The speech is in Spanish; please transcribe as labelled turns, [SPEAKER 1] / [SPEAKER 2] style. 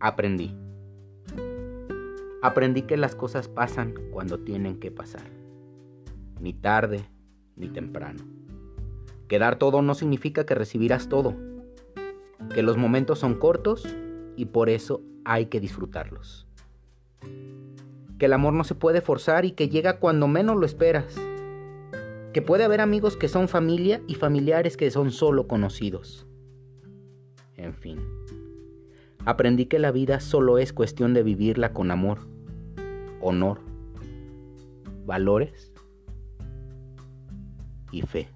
[SPEAKER 1] Aprendí. Aprendí que las cosas pasan cuando tienen que pasar. Ni tarde ni temprano. Que dar todo no significa que recibirás todo. Que los momentos son cortos y por eso hay que disfrutarlos. Que el amor no se puede forzar y que llega cuando menos lo esperas. Que puede haber amigos que son familia y familiares que son solo conocidos. En fin. Aprendí que la vida solo es cuestión de vivirla con amor, honor, valores y fe.